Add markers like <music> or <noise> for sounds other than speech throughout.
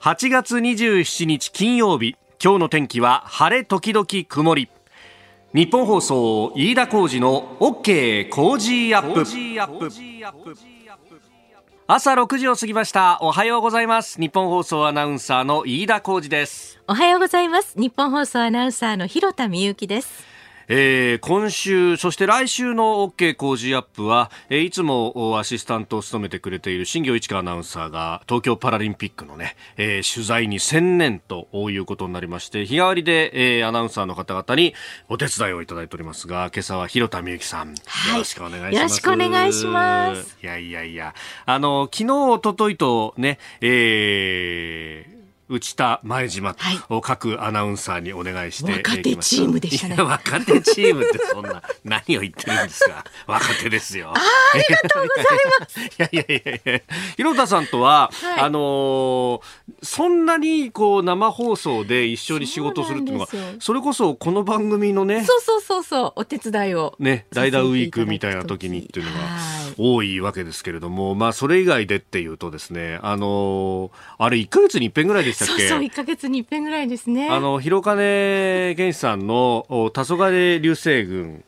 8月27日金曜日。今日の天気は晴れ時々曇り。日本放送飯田浩二の OK 工事アップ。朝6時を過ぎました。おはようございます。日本放送アナウンサーの飯田浩二です。おはようございます。日本放送アナウンサーの広田美由ですえー、今週、そして来週の OK 工事アップは、えー、いつもアシスタントを務めてくれている新業一華アナウンサーが東京パラリンピックのね、えー、取材に専念ということになりまして、日替わりで、えー、アナウンサーの方々にお手伝いをいただいておりますが、今朝は広田美幸さん、はい、よろしくお願いします。よろしくお願いします。いやいやいや、あの、昨日、おとといとね、えー、内田前島と各アナウンサーにお願いして、若手チームでしたね。若手チームってそんな何を言ってるんですか。<laughs> 若手ですよ。あありがとうございます。<laughs> いやいやいやいや。広田さんとは、はい、あのー、そんなにこう生放送で一緒に仕事するっていうのがそれこそこの番組のねそうそうそうそうお手伝いをね代打ウィークみたいな時にっていうのが多いわけですけれどもまあそれ以外でっていうとですねあのー、あれ1か月に一遍ぐらいでしたっけ？そうそう1か月に一遍ぐらいですね。あの広金源さんの「黄昏流星群」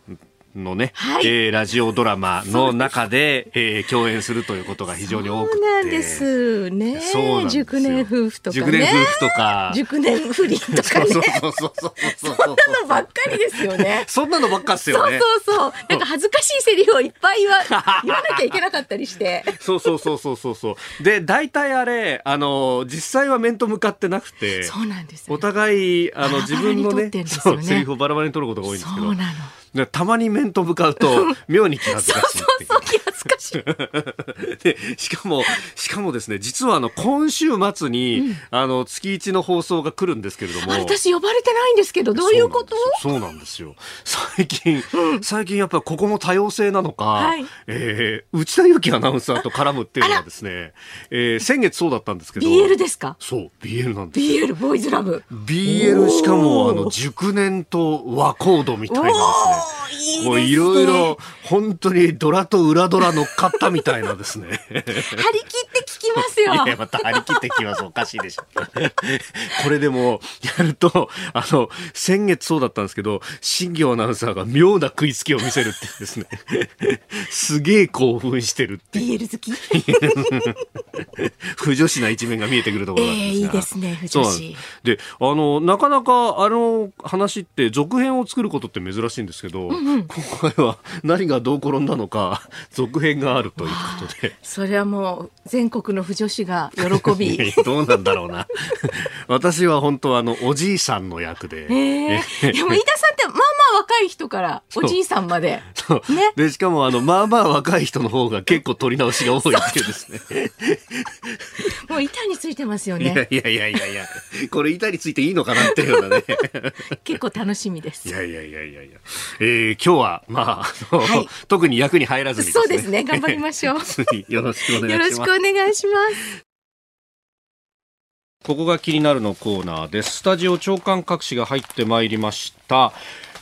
のね、はい、えー、ラジオドラマ <laughs> の中で、えー、共演するということが非常に多くて。そうなんですね。そう熟年夫婦とか、ね、熟年夫婦とか。熟年不倫とかね。そうそうそうそうそんなのばっかりですよね。<laughs> そんなのばっかっすよね。そうそうそう。なんか恥ずかしいセリフをいっぱい言わ <laughs> 言わなきゃいけなかったりして。そうそうそうそうそうそう。で、大体あれ、あの、実際は面と向かってなくて。そうなんです、ね、お互い、あの、自分のね、ねそう、セリフをバラバラに取ることが多いんですけど。そうなの。たまに面と向かうと <laughs> 妙に気恥ずかしいそうそう気恥ずかしい。<laughs> でしかもしかもですね実はあの今週末に、うん、あの月一の放送が来るんですけれども。私呼ばれてないんですけどどういうこと？そうなんですよ。最近、うん、最近やっぱりここも多様性なのか、はい、えー、内田有紀アナウンサーと絡むっていうのはですね、えー、先月そうだったんですけど。BL ですか？そう BL なんです BL ボーイズラブ。BL しかもあの熟年と和コードみたいなですね。いいもういろいろ本当にドラと裏ドラ乗っかったみたいなですね。張り切って聞きますよ。いや、また張り切って聞きます。おかしいでしょ。これでも、やると、あの、先月そうだったんですけど、新業アナウンサーが妙な食いつきを見せるってですね。すげえ興奮してるって。BL 好き？不女子な一面が見えてくるところなんですが。えー、いいですね、不女子。で、あの、なかなか、あの話って続編を作ることって珍しいんですけど、うんうん、今回は何がどう転んだのか続編があるということで。<laughs> それはもう全国の婦女子が喜び。<laughs> どうなんだろうな。<laughs> 私は本当あのおじいさんの役で、えー、でも飯田さんってまあまあ若い人からおじいさんまで、ね、でしかもあのまあまあ若い人の方が結構取り直しが多いっていうですね。<laughs> もう板についてますよね。いやいやいやいやこれ板についていいのかなっていうようなね。<laughs> 結構楽しみです。いやいやいやいやいや、えー、今日はまあ、はい、特に役に入らずに、ね、そうですね。頑張りましょう。<laughs> よろしくお願いします。よろしくお願いします。ここが気になるのコーナーです。スタジオ長官各紙が入ってまいりました。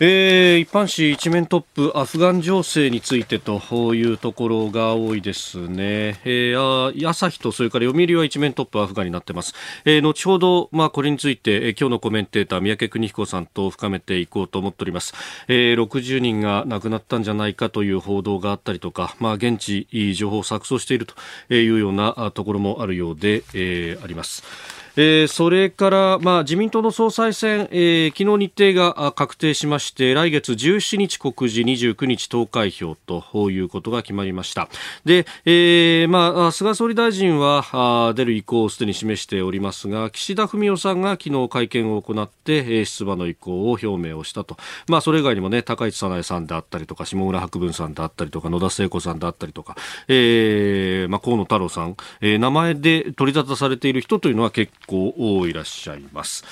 えー、一般紙一面トップアフガン情勢についてというところが多いですね、えー、朝日とそれから読売は一面トップアフガンになってます、えー、後ほど、まあ、これについて、えー、今日のコメンテーター三宅邦彦さんと深めていこうと思っております、えー、60人が亡くなったんじゃないかという報道があったりとか、まあ、現地情報を錯綜しているというようなところもあるようで、えー、あります。えー、それから、まあ、自民党の総裁選、えー、昨日日程が確定しまして来月17日告示29日投開票ということが決まりました。で、えーまあ、菅総理大臣は出る意向をすでに示しておりますが岸田文雄さんが昨日会見を行って出馬の意向を表明をしたと、まあ、それ以外にも、ね、高市早苗さんであったりとか下村博文さんであったりとか野田聖子さんであったりとか、えーまあ、河野太郎さん、えー、名前で取り沙汰されている人というのは結構いらっしゃいます。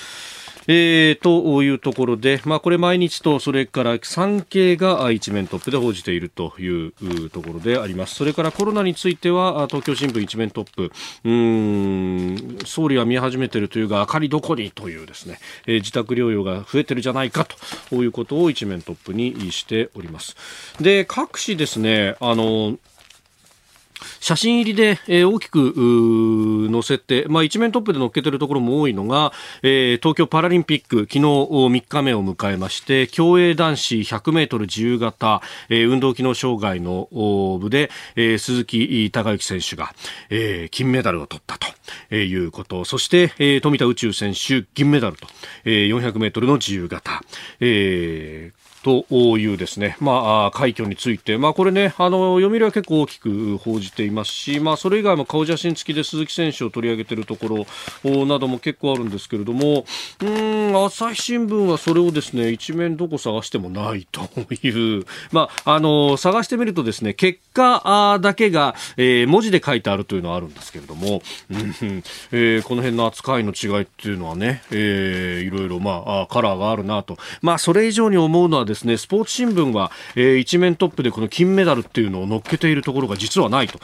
えー、というところで、まあ、これ毎日とそれから産経が一面トップで報じているというところであります。それからコロナについては東京新聞一面トップ。うん総理は見始めているというが明かりどこにというですね、えー、自宅療養が増えてるじゃないかということを一面トップにしております。で各紙ですねあの写真入りで、えー、大きく載せて、まあ、一面トップで載っけてるところも多いのが、えー、東京パラリンピック昨日3日目を迎えまして競泳男子100メートル自由形、えー、運動機能障害の部で、えー、鈴木孝之選手が、えー、金メダルを取ったと、え、いうこと。そして、えー、富田宇宙選手銀メダルと、えー、400メートルの自由形、えーというですね、まあ、快挙について、まあ、これね、あの、読売は結構大きく報じていますし、まあ、それ以外も顔写真付きで鈴木選手を取り上げているところなども結構あるんですけれども、うん、朝日新聞はそれをですね、一面どこ探してもないという、まあ、あの、探してみるとですね、結果だけが、えー、文字で書いてあるというのはあるんですけれども、うんえー、この辺の扱いの違いっていうのはね、えー、いろいろ、まあ、カラーがあるなと。まあ、それ以上に思うのはですねですね、スポーツ新聞は、えー、一面トップでこの金メダルっていうのを乗っけているところが実はないと。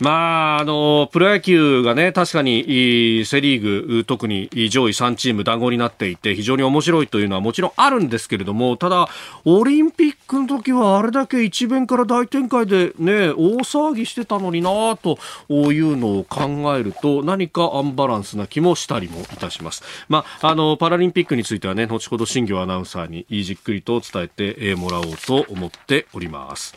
まあ、あの、プロ野球がね、確かにセリーグ、特に上位3チーム談合になっていて、非常に面白いというのはもちろんあるんですけれども、ただ、オリンピックの時はあれだけ一面から大展開でね、大騒ぎしてたのになというのを考えると、何かアンバランスな気もしたりもいたします。まあ、あの、パラリンピックについてはね、後ほど新業アナウンサーにじっくりと伝えてもらおうと思っております。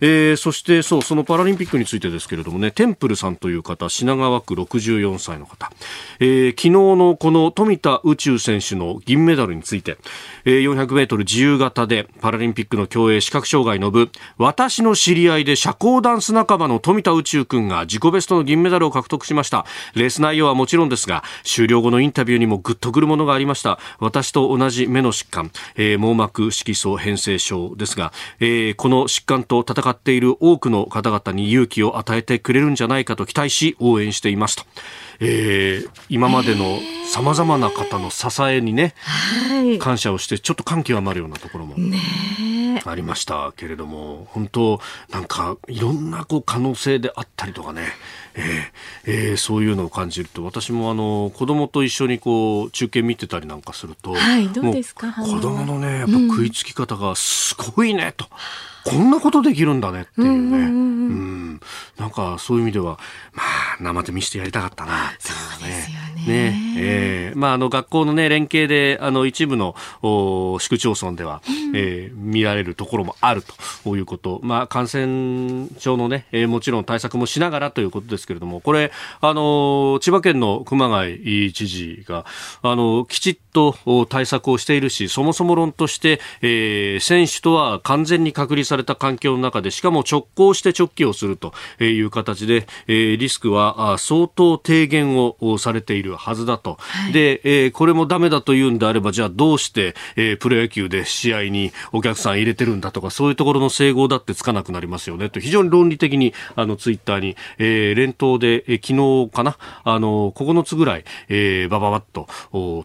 えー、そしてそうそのパラリンピックについてですけれどもねテンプルさんという方品川区64歳の方、えー、昨日のこの富田宇宙選手の銀メダルについて、えー、400メートル自由形でパラリンピックの競泳視覚障害の部。私の知り合いで社交ダンス仲間の富田宇宙君が自己ベストの銀メダルを獲得しました。レース内容はもちろんですが終了後のインタビューにもグッとくるものがありました。私と同じ目の疾患、えー、網膜色素変性症ですが、えー、この疾患と戦っている多くの方々に勇気を与えてくれるんじゃないかと期待し応援していますと。えー、今までのさまざまな方の支えにね、はい、感謝をしてちょっと感極まるようなところもありましたけれども、本当なんかいろんなこう可能性であったりとかね、えーえー、そういうのを感じると私もあの子供と一緒にこう中継見てたりなんかすると、はい、どうですか？子供のねやっぱ食いつき方がすごいねと。うんこんなことできるんだねっていうね。うん、なんかそういう意味では、まあ、生で見せてやりたかったなっていうね。ね。ね。えー、まあ、あの、学校のね、連携で、あの、一部の、お市区町村では、うん、えー、見られるところもあるということ。まあ、感染症のね、えー、もちろん対策もしながらということですけれども、これ、あの、千葉県の熊谷知事が、あの、きちっと対策をしているし、そもそも論として、えー、選手とは完全に隔離された環境の中で、しかも直行して直帰をするという形で、えー、リスクは相当低減をされているはずだと。はい、で、えー、これもダメだというんであれば、じゃあどうして、えー、プロ野球で試合にお客さん入れてるんだとか、そういうところの整合だってつかなくなりますよねと、非常に論理的に、あの、ツイッターに、えー、連投で、えー、昨日かな、あの、9つぐらい、えー、ばばばっと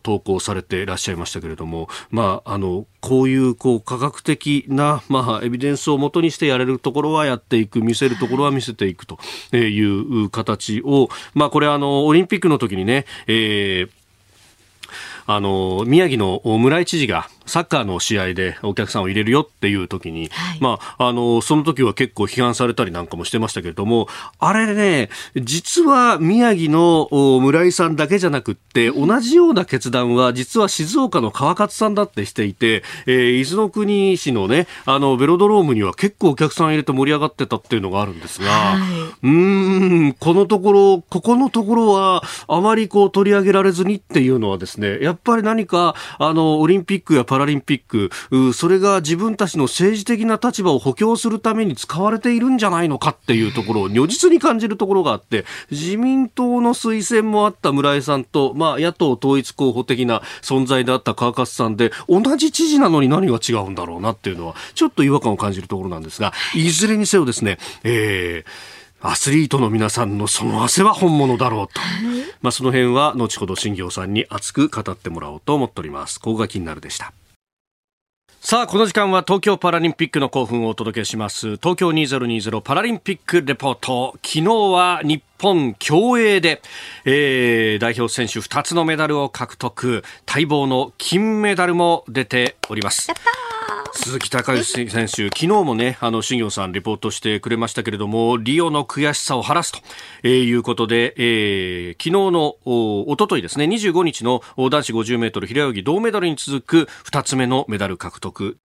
投稿されていらっしゃいましたけれども、まあ、あの、こういう、こう、科学的な、まあ、エビデンスをもとにしてやれるところはやっていく、見せるところは見せていくという形を、まあ、これあの、オリンピックの時にね、えーあの宮城の村井知事がサッカーの試合でお客さんを入れるよっていう時に、はい、まあ、あの、その時は結構批判されたりなんかもしてましたけれども、あれね、実は宮城の村井さんだけじゃなくって、同じような決断は実は静岡の川勝さんだってしていて、えー、伊豆の国市のね、あの、ベロドロームには結構お客さん入れて盛り上がってたっていうのがあるんですが、はい、うん、このところ、ここのところはあまりこう取り上げられずにっていうのはですね、やっぱり何か、あの、オリンピックやパパラリンピックそれが自分たちの政治的な立場を補強するために使われているんじゃないのかっていうところを如実に感じるところがあって自民党の推薦もあった村井さんと、まあ、野党統一候補的な存在であった川勝さんで同じ知事なのに何が違うんだろうなっていうのはちょっと違和感を感じるところなんですがいずれにせよですね、えーアスリートの皆さんのその汗は本物だろうと。まあ、その辺は後ほど新行さんに熱く語ってもらおうと思っております。ここが気になるでした。さあ、この時間は東京パラリンピックの興奮をお届けします。東京2020パラリンピックレポート。昨日は日本競泳で、えー、代表選手2つのメダルを獲得。待望の金メダルも出ております。鈴木孝幸選手、昨日もね、あの、新業さんレポートしてくれましたけれども、リオの悔しさを晴らすと、えー、いうことで、えー、昨日の、お、おとといですね、25日の男子50メートル平泳ぎ銅メダルに続く2つ目のメダル獲得。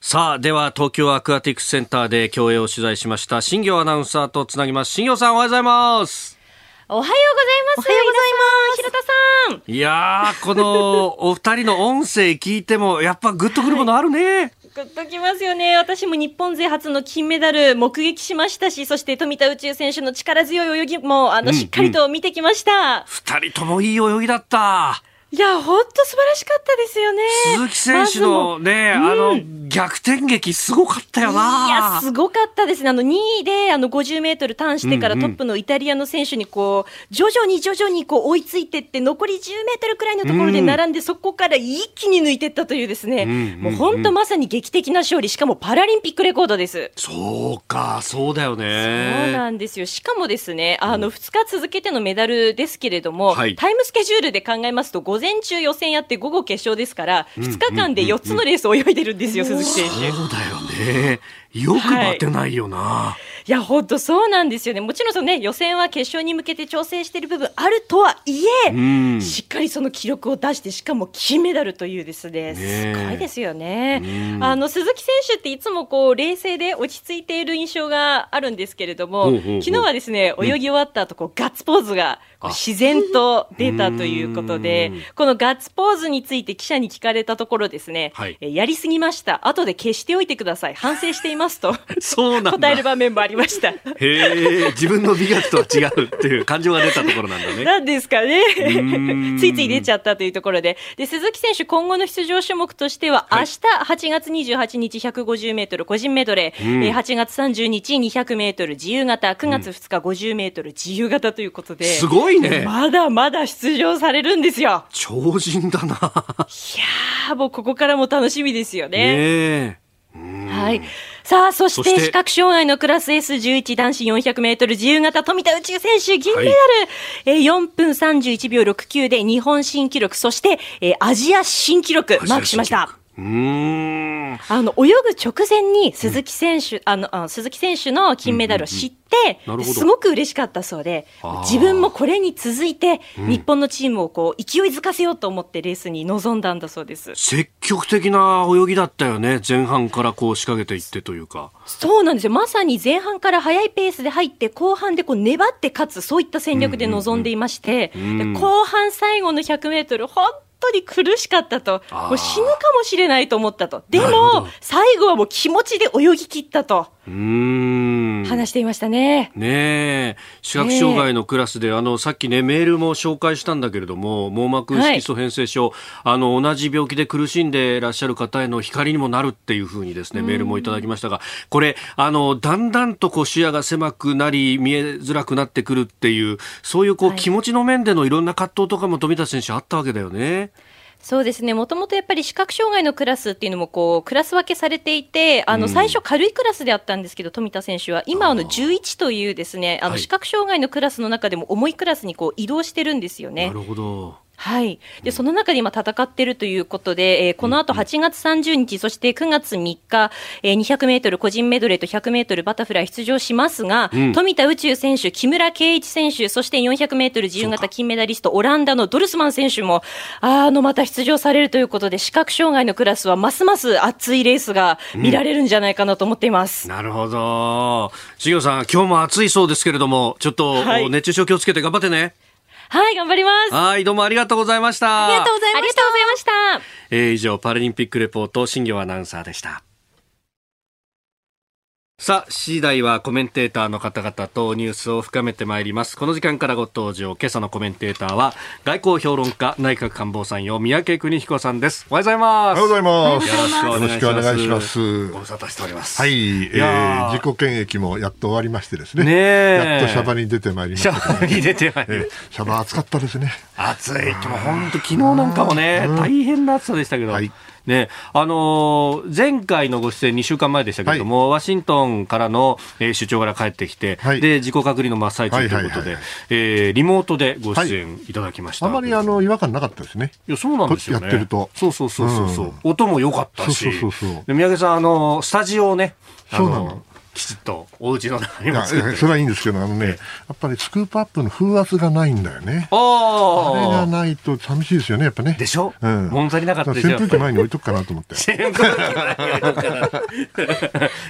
さあ、では東京アクアティクスセンターで競泳を取材しました新業アナウンサーとつなぎます。新業さんおはようございます。おはようございます。おはようございます。平田さん。いやー、このお二人の音声聞いても、やっぱグッとくるものあるね。はいグッときますよね。私も日本勢初の金メダル目撃しましたし、そして富田宇宙選手の力強い泳ぎも、あの、しっかりと見てきました。二、うんうん、人ともいい泳ぎだった。いや、本当素晴らしかったですよね。鈴木選手のね、ま、あの、逆転劇すごかったよな。いや、すごかったですね。あの、2位で、あの、50メートルターンしてからトップのイタリアの選手にこう、徐々に徐々にこう追いついてって、残り10メートルくらいのところで並んで、そこから一気に抜いていったというですね、もう本当まさに劇的な勝利、しかもパラリンピックレコードです。そうか、そうだよね。そうなんですよ。しかもですね、あの、2日続けてのメダルですけれども、はい、タイムスケジュールで考えますと、午前中予選やって午後決勝ですから、2日間で4つのレースを泳いでるんですよ、鈴木選手。そうだよね。よく待てないよな。はい、いや、本当そうなんですよね。もちろんそのね、予選は決勝に向けて調整している部分あるとはいえ、うん、しっかりその記録を出して、しかも金メダルというですね、すごいですよね。うん、あの、鈴木選手っていつもこう、冷静で落ち着いている印象があるんですけれども、昨日はですね、泳ぎ終わった後、こう、ガッツポーズが自然と出たということで、このガッツポーズについて記者に聞かれたところですね、はい、やりすぎました。後で消しておいてください。反省していますと <laughs> そうなん答える場面もありました。へえ、自分の美学とは違うっていう感情が出たところなんだね。なんですかね。ついつい出ちゃったというところで。で、鈴木選手今後の出場種目としては、はい、明日8月28日150メートル個人メドレー、うん、8月30日200メートル自由形、9月2日50メートル自由形ということで。すごいいね。まだまだ出場されるんですよ。超人だな。いやー、もうここからも楽しみですよね。ねはい。さあ、そして視覚障害のクラス S11 男子400メートル自由形富田宇宙選手銀メダル、はい、えー、4分31秒69で日本新記録、そして、えー、アジア新記録マークしました。うん。あの泳ぐ直前に鈴木選手、うん、あのあ鈴木選手の金メダルを知って、うんうん、すごく嬉しかったそうで自分もこれに続いて、日本のチームをこう勢いづかせようと思ってレースに臨んだんだそうです。積極的な泳ぎだったよね前半からこう仕掛けていってというか。そうなんですよ。まさに前半から速いペースで入って後半でこう粘って勝つそういった戦略で臨んでいまして、後半最後の100メートル本当に苦しかったと、もう死ぬかもしれないと思ったと。でも、最後はもう気持ちで泳ぎ切ったと。話していましたね。ねえ。視覚障害のクラスで、あの、さっきね、メールも紹介したんだけれども、網膜色素変性症、はい、あの、同じ病気で苦しんでいらっしゃる方への光にもなるっていうふうにですね、メールもいただきましたが、これ、あの、だんだんとこう視野が狭くなり、見えづらくなってくるっていう、そういうこう、気持ちの面でのいろんな葛藤とかも富田選手あったわけだよね。そうですね。もともとやっぱり視覚障害のクラスっていうのもこう、クラス分けされていて、あの、最初軽いクラスであったんですけど、富田選手は、今あの11というですね、あの、視覚障害のクラスの中でも重いクラスにこう、移動してるんですよね。なるほど。はい。で、その中で今戦っているということで、えー、この後8月30日、そして9月3日、えー、200メートル個人メドレーと100メートルバタフライ出場しますが、うん、富田宇宙選手、木村敬一選手、そして400メートル自由形金メダリスト、オランダのドルスマン選手も、あの、また出場されるということで、視覚障害のクラスはますます熱いレースが見られるんじゃないかなと思っています。うん、なるほど。しげさん、今日も暑いそうですけれども、ちょっと、はい、熱中症気をつけて頑張ってね。はい、頑張ります。はい、どうもありがとうございました。ありがとうございました。ありがとうございました。えー、以上、パラリンピックレポート、新業アナウンサーでした。さあ、次第はコメンテーターの方々とニュースを深めてまいります。この時間からご登場、今朝のコメンテーターは、外交評論家、内閣官房参与、三宅邦彦さんです。おはようございます。おはようございます。よろしくお願いします。ご無沙汰しております。はい、えー、自己検疫もやっと終わりましてですね。ねやっとシャバに出てまいりました、ね、シャバに出てまいりましシャバ暑かったですね。暑い。本当昨日なんかもね、大変な暑さでしたけど。はいね、あのー、前回のご出演2週間前でしたけれども、はい、ワシント本からの、えー、出張から帰ってきて、はい、で自己隔離の真っ最中ということで、えリモートでご出演い。ただきました、はい、あまりあの違和感なかったですね。いやそうなんですよ、ね、やってると。そうそうそうそう、う。ん、音も良かったし。そうそうそうそう。三宅さんあのスタジオをねそうなのきちっとお家の中にもそれはいいんですけどあのねやっぱりスクープアップの風圧がないんだよね。あれがないと寂しいですよねやっぱね。でしょ、うん、物足りなかったでしょ？扇風機前に置いとくかなと思って。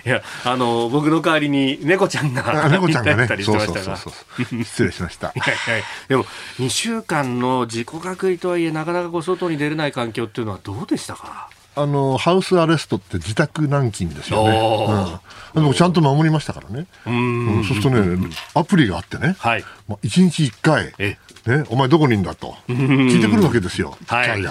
いやあの僕の代わりに猫ちゃんが猫ちゃんがね。そうそうそうそう。失礼しました。<laughs> でも2週間の自己隔離とはいえなかなかこう外に出れない環境っていうのはどうでしたか？あのハウスアレストって自宅軟禁ですよね。うん、でもちゃんと守りましたからね。うん、そうするとね、アプリがあってね、はい、まあ、1日1回、ね、お前どこにいんだと。聞いてくるわけですよ、はい、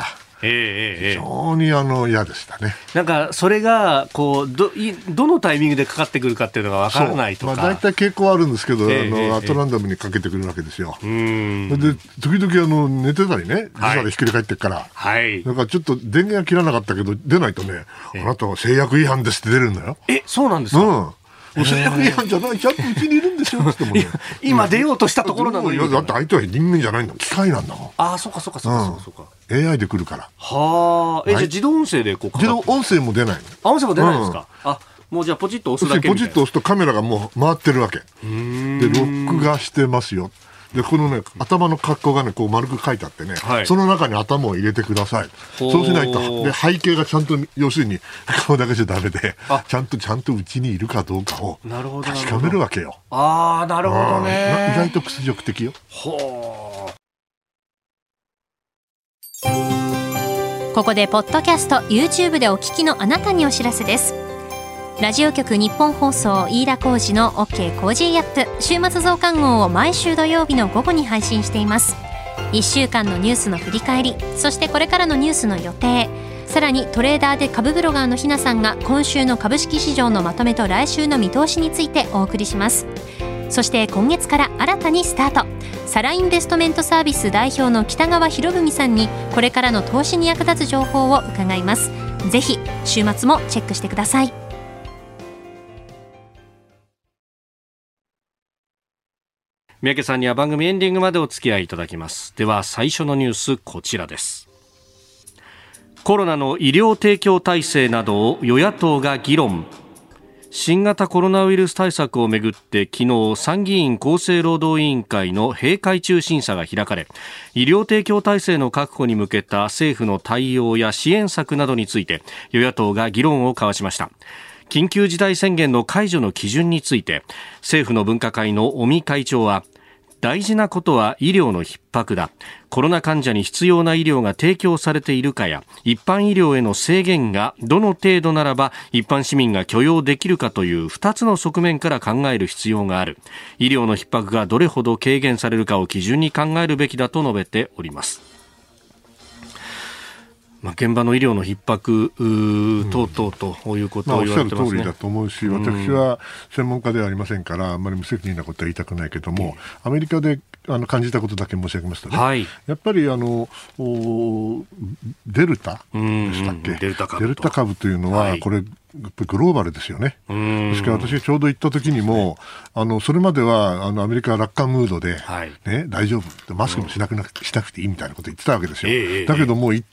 ええ非常にあの嫌でしたね。なんかそれがこうどいどのタイミングでかかってくるかっていうのがわからないとか。まあ大体傾向あるんですけど、えー、あのアトランダムにかけてくるわけですよ。うん。で時々あの寝てたりね、時差でひっくり返ってから、はい。だからちょっと電源は切らなかったけど出ないとね、あなたは制約違反ですって出るんだよ。え、そうなんですか？うん。制約違反じゃない、ちゃんとうちにいるんですよっても、ね、今出ようとしたところなのに。だって相手は人間じゃないんだ機械なんだもん。ああ、そうかそうかそうかそうか。AI で来るから。はあ。え、じゃ自動音声でこう自動音声も出ないの。あ、音声も出ないんですか、うん、あ、もうじゃあポチッと押すだけポチッと押すとカメラがもう回ってるわけ。で、録画してますよ。でこのね頭の格好がねこう丸く書いてあってね、はい、その中に頭を入れてください。そうしないとで背景がちゃんと要するに顔だけじゃダメでちゃんとちゃんとうちにいるかどうかを確かめるわけよ。ああなるほどね。意外と屈辱的よ。ほここでポッドキャスト YouTube でお聞きのあなたにお知らせですラジオ局日本放送飯田浩司の OK コージーアップ。週末増刊号を毎週土曜日の午後に配信しています。1週間のニュースの振り返りそしてこれからのニュースの予定。さらにトレーダーで株ブロガーのひなさんが今週の株式市場のまとめと来週の見通しについてお送りします。そして今月から新たにスタート。サラインベストメントサービス代表の北川博文さんにこれからの投資に役立つ情報を伺います。ぜひ週末もチェックしてください。三宅さんには番組エンディングまでお付き合いいただきます。では最初のニュースこちらです。コロナの医療提供体制などを与野党が議論。新型コロナウイルス対策をめぐって昨日参議院厚生労働委員会の閉会中審査が開かれ医療提供体制の確保に向けた政府の対応や支援策などについて与野党が議論を交わしました。緊急事態宣言の解除の基準について政府の分科会の尾身会長は大事なことは医療の逼迫だ。コロナ患者に必要な医療が提供されているかや一般医療への制限がどの程度ならば一般市民が許容できるかという2つの側面から考える必要がある。医療の逼迫がどれほど軽減されるかを基準に考えるべきだと述べております。まあ、現場の医療の逼迫等々ということを言われてます、ね、まあ、おっしゃる通りだと思うし、私は専門家ではありませんから、あんまり無責任なことは言いたくないけども、アメリカであの感じたことだけ申し上げますとね、はい、やっぱりあのデルタでしたっけ、デルタ株デルタ株というのは、はい、これ、グローバルですよね。ですから私ちょうど行った時にも、あの、それまでは、あの、アメリカは楽観ムードで、はい、ね、大丈夫。マスクもしなくな、しなくていいみたいなこと言ってたわけですよ。えー、だけどもう、行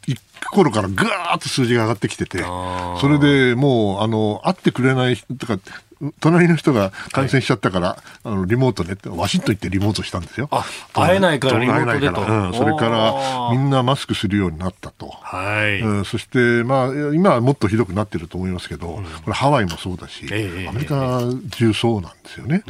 く頃からぐーっと数字が上がってきてて、それでもう、あの、会ってくれないとか、隣の人が感染しちゃったから、はい、あのリモートでワシントン行ってリモートしたんですよ。会えないからリモートでと。うん、それからみんなマスクするようになったと。はい。うん、そしてまあ今はもっとひどくなってると思いますけど、うん、これハワイもそうだし、えー、アメリカ中そうなんですよね。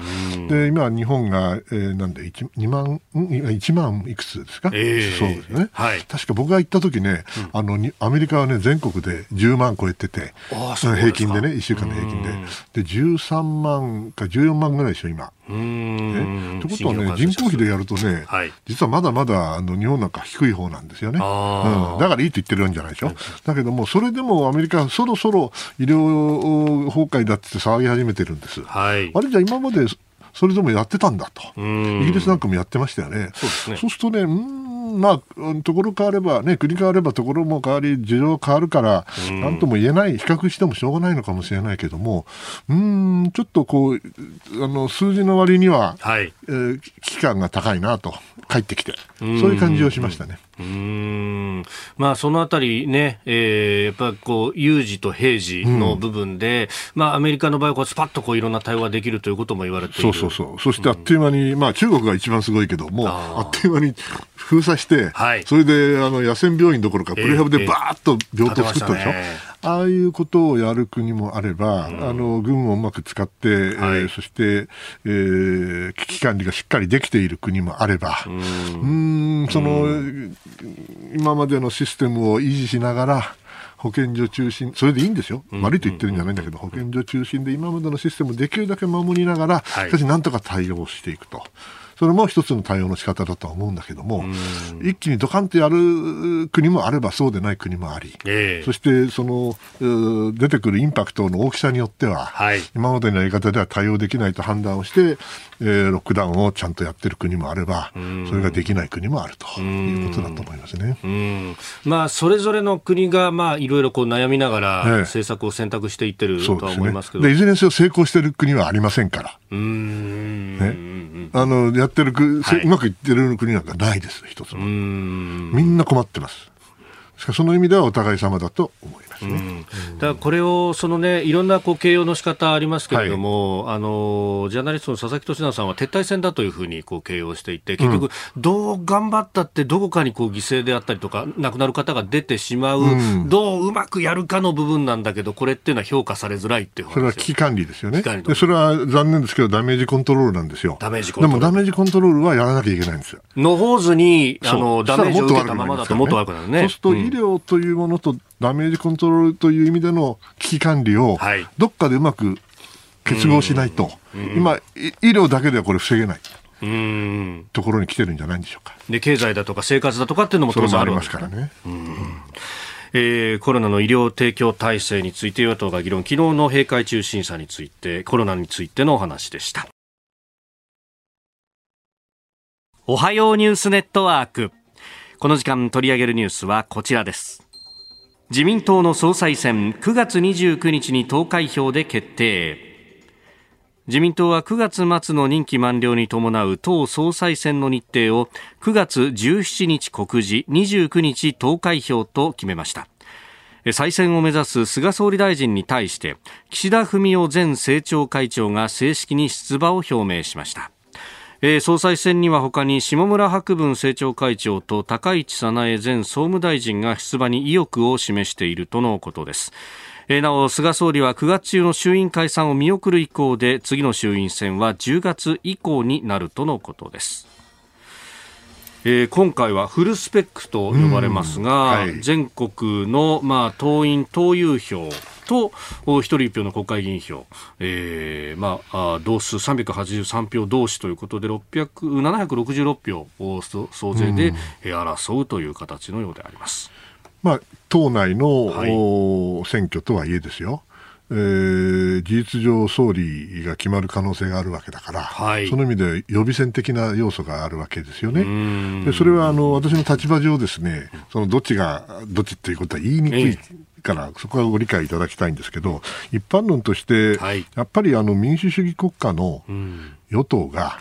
で今日本が、えー、なんで 1, 2万1万いくつですか？えー、そうですね。はい。確か僕が行った時ね、あのアメリカはね全国で10万超えてて、平均でね1週間の平均でで13 13万か14万ぐらいでしょ、今。ね、ってことはね、人口比でやるとね、はい、実はまだまだあの日本なんか低い方なんですよね、うん。だからいいと言ってるんじゃないでしょ？だけども、それでもアメリカ、そろそろ医療崩壊だって騒ぎ始めてるんです。はい、あれじゃ今までそれでもやってたんだと。イギリスなんかもやってましたよね。そう、ね、するとね、うんまあ、ところ変われば、ね、国変わればところも変わり、事情変わるから、なんとも言えない、比較してもしょうがないのかもしれないけども、うん、ちょっとこう、あの数字の割には、はい、えー、危機感が高いなと、帰ってきて、そういう感じをしましたね。うん。まあ、そのあたりね、えー、やっぱりこう有事と平時の部分で、うん、まあ、アメリカの場合はスパッとこういろんな対応ができるということも言われてそうそうそう、そしてあっという間に、うん、まあ、中国が一番すごいけども、あっという間に封鎖して、はい、それであの野戦病院どころか、プレハブでばーっと病棟作ったでしょ？えーえーああいうことをやる国もあれば、うん、あの軍をうまく使って、はい、えー、そして、えー、危機管理がしっかりできている国もあれば、うん、ん、その、今までのシステムを維持しながら、保健所中心、それでいいんですよ、悪いと言ってるんじゃないんだけど、保健所中心で今までのシステムをできるだけ守りながら、しかしなんとか対応していくと。それも一つの対応の仕方だとは思うんだけども、一気にドカンとやる国もあればそうでない国もあり、えー、そしてその出てくるインパクトの大きさによっては、はい、今までのやり方では対応できないと判断をして、えー、ロックダウンをちゃんとやってる国もあれば、それができない国もあるということだと思いますね。まあ、それぞれの国が、まあ、いろいろこう悩みながら、政策を選択していってるとは思いますけど、ね、いずれにせよ成功している国はありませんから。うんね、あのやってる国、はい、うまくいってる国なんかないです、一つも。みんな困ってます。しかその意味ではお互い様だと思います。ですね。だからこれをそのねいろんなこう形容の仕方ありますけれども、はい、あのジャーナリストの佐々木俊直さんは撤退戦だというふうにこう形容していて結局どう頑張ったってどこかにこう犠牲であったりとか亡くなる方が出てしまう、うん、どううまくやるかの部分なんだけどこれっていうのは評価されづらいっていうそれは危機管理ですよね。でそれは残念ですけどダメージコントロールなんですよ。ダメージコントロールでもダメージコントロールはやらなきゃいけないんですよ。のほうずにあのダメージを受けたままだともっと悪くなるね。そうすると医療というものとダメージコントロールという意味での危機管理を、どっかでうまく結合しないと、今、医療だけではこれ防げない。うんところに来てるんじゃないんでしょうか。で経済だとか生活だとかっていうのも当然ありますからね。えー、コロナの医療提供体制について与党が議論、昨日の閉会中審査について、コロナについてのお話でした。おはようニュースネットワーク。この時間取り上げるニュースはこちらです。自民党の総裁選9月29日に投開票で決定。自民党は9月末の任期満了に伴う党総裁選の日程を9月17日告示29日投開票と決めました。再選を目指す菅総理大臣に対して岸田文雄前政調会長が正式に出馬を表明しました。えー、総裁選には他に下村博文政調会長と高市早苗前総務大臣が出馬に意欲を示しているとのことです。えー、なお菅総理は9月中の衆院解散を見送る意向で次の衆院選は10月以降になるとのことです。えー、今回はフルスペックと呼ばれますが、はい、全国の、まあ、党員・党友票と一人一票の国会議員票、えーまあ、同数383票同士ということで766票を総勢で争うという形のようであります。まあ、党内の、はい、選挙とはいえですよ。えー、事実上、総理が決まる可能性があるわけだから、はい、その意味で予備選的な要素があるわけですよね。でそれはあの私の立場上ですね、そのどっちがどっちっていうことは言いにくい。からそこはご理解いただきたいんですけど一般論として、はい、やっぱりあの民主主義国家の与党が、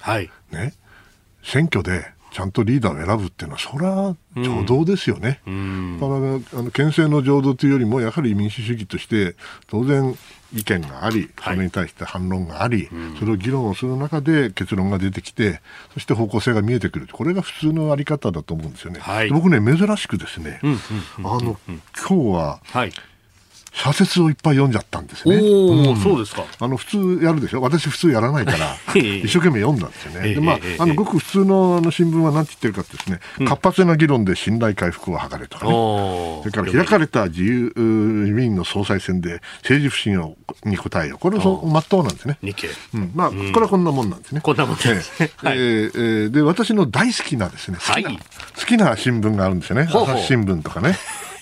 ね、選挙でちゃんとリーダーを選ぶっていうのは、それは情動ですよね。うん、だからあの憲政の情動というよりも、やはり民主主義として、当然、意見があり、それに対して反論があり、はい、それを議論をする中で結論が出てきて、そして方向性が見えてくる、これが普通のあり方だと思うんですよね。はい、僕ね、珍しくですね、あの今日は、はい社説をいっぱい読んじゃったんですね。うん、そうですか。あの普通やるでしょ？私普通やらないから <laughs> 一生懸命読んだんですよね。でまああのごく普通のあの新聞は何て言ってるかですね、うん、活発な議論で信頼回復を図れとかね。それから開かれた自由民員の総裁選で政治不信をに応えよう。これそまっとうなんですね。日経。うん、まあ、これはこんなもんなんですね。こんなもんです。えー、はい、えー、で私の大好きなですね。好きな、はい、好きな新聞があるんですよね。朝日新聞とかね。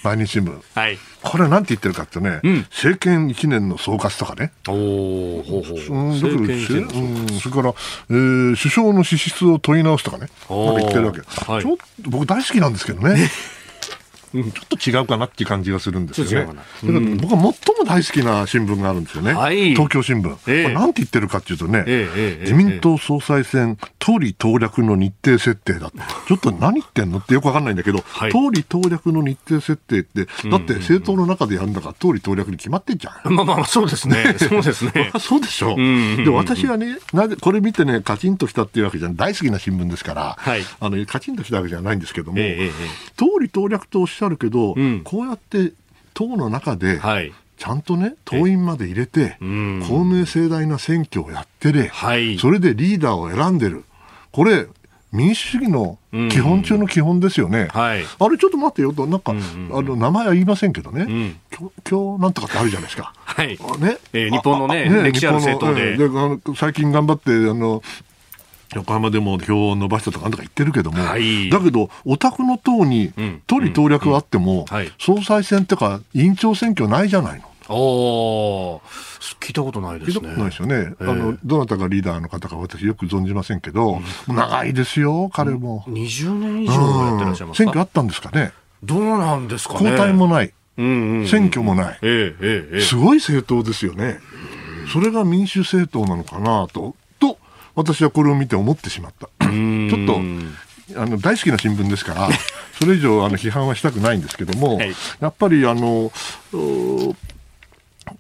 毎日新聞。はい。これはなんて言ってるかってね、うん、政権1年の総括とかね。おお、ほうほう。うん、だから、うん、それから、えー、首相の資質を問い直すとかね。なんか言ってるわけ。はい、ちょっと僕大好きなんですけどね。<laughs> ちょっと違うかなっていう感じがするんですよね。うん、僕は最も大好きな新聞があるんですよね。はい、東京新聞。えー、なんて言ってるかっていうとね、えー、自民党総裁選、党利党略の日程設定だ。ちょっと何言ってんのってよくわかんないんだけど、はい、党利党略の日程設定って、だって政党の中でやるんだから党利党略に決まってんじゃん。まあまあ、そうですね。そうですね。<laughs> そうでしょ。うで、私はね、なぜ、これ見てね、カチンとしたっていうわけじゃ大好きな新聞ですから、はい、あの、カチンとしたわけじゃないんですけども、えー、党利党略とおっしゃるけど、うん。こうやって党の中で、はい。ちゃんとね、党員まで入れて、公明正大な選挙をやってれ、はい、それでリーダーを選んでる。これ、民主主義の基本中の基本ですよね。はい、あれ、ちょっと待ってよと、なんか、あの名前は言いませんけどね、うん、今日なんとかってあるじゃないですか。はい。ね。えー、日本のね、ね歴史ある政党で。で最近頑張ってあの横浜でも票を伸ばしたとかなんとか言ってるけども、はい、だけど、お宅の党に党利党略はあっても、総裁選ってか、委員長選挙ないじゃないの。お聞いたことないですね。聞いたことないですよね。あの、どなたがリーダーの方か私よく存じませんけど、うん、長いですよ、彼も。20年以上やってらっしゃいますか、選挙あったんですかね。どうなんですかね？交代もない。選挙もない、ええええ、すごい政党ですよね。それが民主政党なのかなと私はこれを見て思ってしまった。ちょっとあの大好きな新聞ですから、それ以上あの批判はしたくないんですけども、はい、やっぱりあの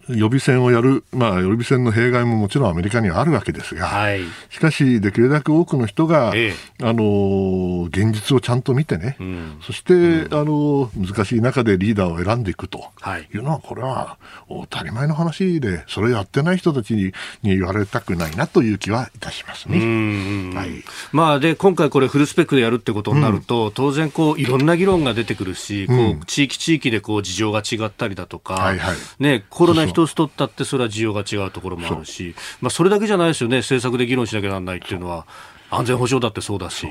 予備選をやる、まあ、予備選の弊害ももちろんアメリカにはあるわけですが、はい、しかし、できるだけ多くの人が、ええ、あの現実をちゃんと見てね、うん、そして、うん、あの難しい中でリーダーを選んでいくとい。うのは、これは当たり前の話で、それやってない人たちにに言われたくないなという気はいたしますね。はい、まあ、で今回、これ、フルスペックでやるってことになると、うん、当然こう、いろんな議論が出てくるし、こう地域地域でこう事情が違ったりだとか、はいはい、ね、コロナ一つ取ったってそれは需要が違うところもあるし、まあ、それだけじゃないですよね、政策で議論しなきゃならないっていうのは、安全保障だってそうだし。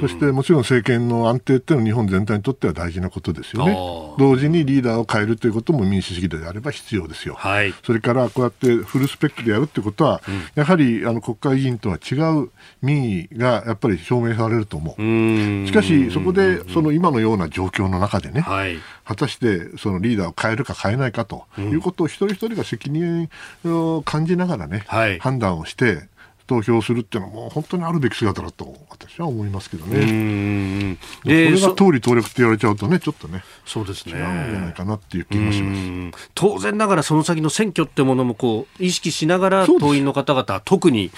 そしてもちろん政権の安定っていうのは日本全体にとっては大事なことですよね。同時にリーダーを変えるということも民主主義であれば必要ですよ。はい、それからこうやってフルスペックでやるってことは、うん、やはりあの国会議員とは違う民意がやっぱり証明されると思う。しかしそこでその今のような状況の中でね、はい、果たしてそのリーダーを変えるか変えないかということを一人一人が責任を感じながらね、はい、判断をして投票するっていうのはもう本当にあるべき姿だと私は思いますけどね。でそれが通り登録って言われちゃうとねちょっとねそうですね。違うんじゃないかなっていう気もします。当然ながらその先の選挙ってものもこう意識しながら党員の方々特に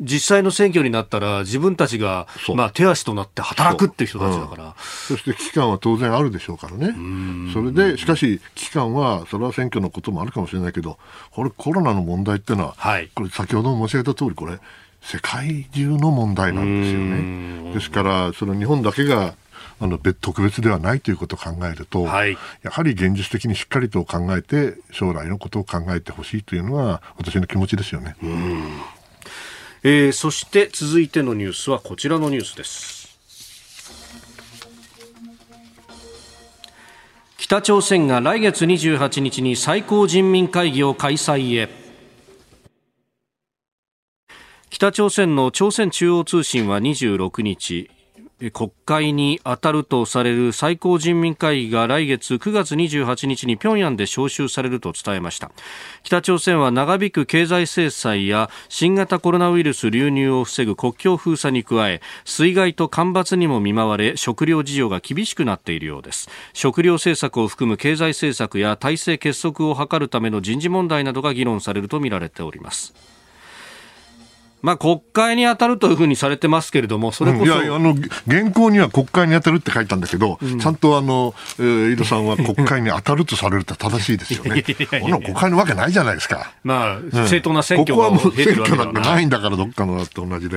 実際の選挙になったら自分たちがまあ手足となって働くっていう人たちだから、そして危機感は当然あるでしょうからね。それでしかし危機感はそれは選挙のこともあるかもしれないけどこれコロナの問題っていうのは、はい、これ先ほど申し上げた通りこれ世界中の問題なんですよね。ですから、その日本だけがあの別特別ではないということを考えると、はい、やはり現実的にしっかりと考えて将来のことを考えてほしいというのが私の気持ちですよね、えー、そして続いてのニュースはこちらのニュースです。北朝鮮が来月28日に最高人民会議を開催へ。北朝鮮の朝鮮中央通信は26日国会に当たるとされる最高人民会議が来月9月28日に平壌で招集されると伝えました。北朝鮮は長引く経済制裁や新型コロナウイルス流入を防ぐ国境封鎖に加え水害と干ばつにも見舞われ食料事情が厳しくなっているようです。食料政策を含む経済政策や体制結束を図るための人事問題などが議論されるとみられております。まあ、国会に当たるというふうにされてますけれども、それこそ、うん、いやあの原稿には国会に当たるって書いたんだけど、うん、ちゃんとあの、えー、井戸さんは国会に当たるとされるって正しいですよね。この国会のわけないじゃないですか。まあ、正当な選挙が、ここはもう選挙なんてないんだから、どっかのだって同じで。